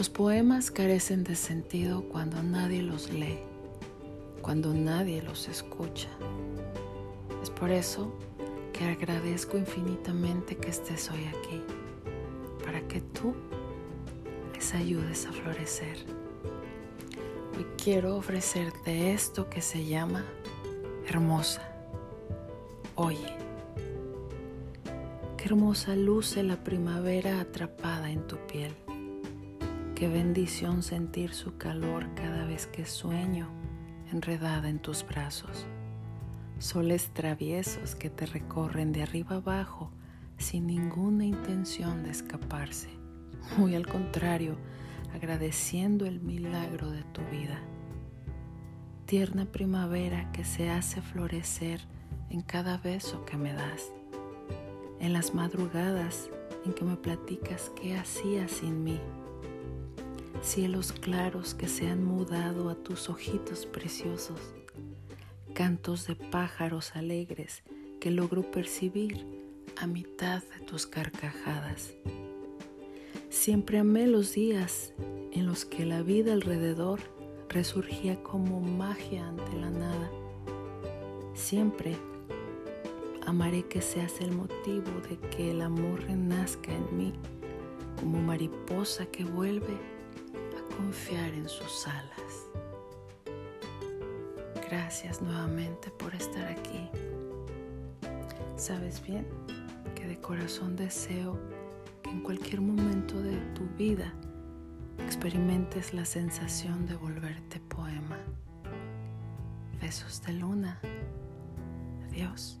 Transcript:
Los poemas carecen de sentido cuando nadie los lee, cuando nadie los escucha. Es por eso que agradezco infinitamente que estés hoy aquí, para que tú les ayudes a florecer. Hoy quiero ofrecerte esto que se llama hermosa. Oye, qué hermosa luce la primavera atrapada en tu piel. Qué bendición sentir su calor cada vez que sueño enredada en tus brazos. Soles traviesos que te recorren de arriba abajo sin ninguna intención de escaparse. Muy al contrario, agradeciendo el milagro de tu vida. Tierna primavera que se hace florecer en cada beso que me das. En las madrugadas en que me platicas qué hacías sin mí cielos claros que se han mudado a tus ojitos preciosos, cantos de pájaros alegres que logro percibir a mitad de tus carcajadas. Siempre amé los días en los que la vida alrededor resurgía como magia ante la nada. Siempre amaré que seas el motivo de que el amor renazca en mí como mariposa que vuelve confiar en sus alas. Gracias nuevamente por estar aquí. Sabes bien que de corazón deseo que en cualquier momento de tu vida experimentes la sensación de volverte poema. Besos de luna. Adiós.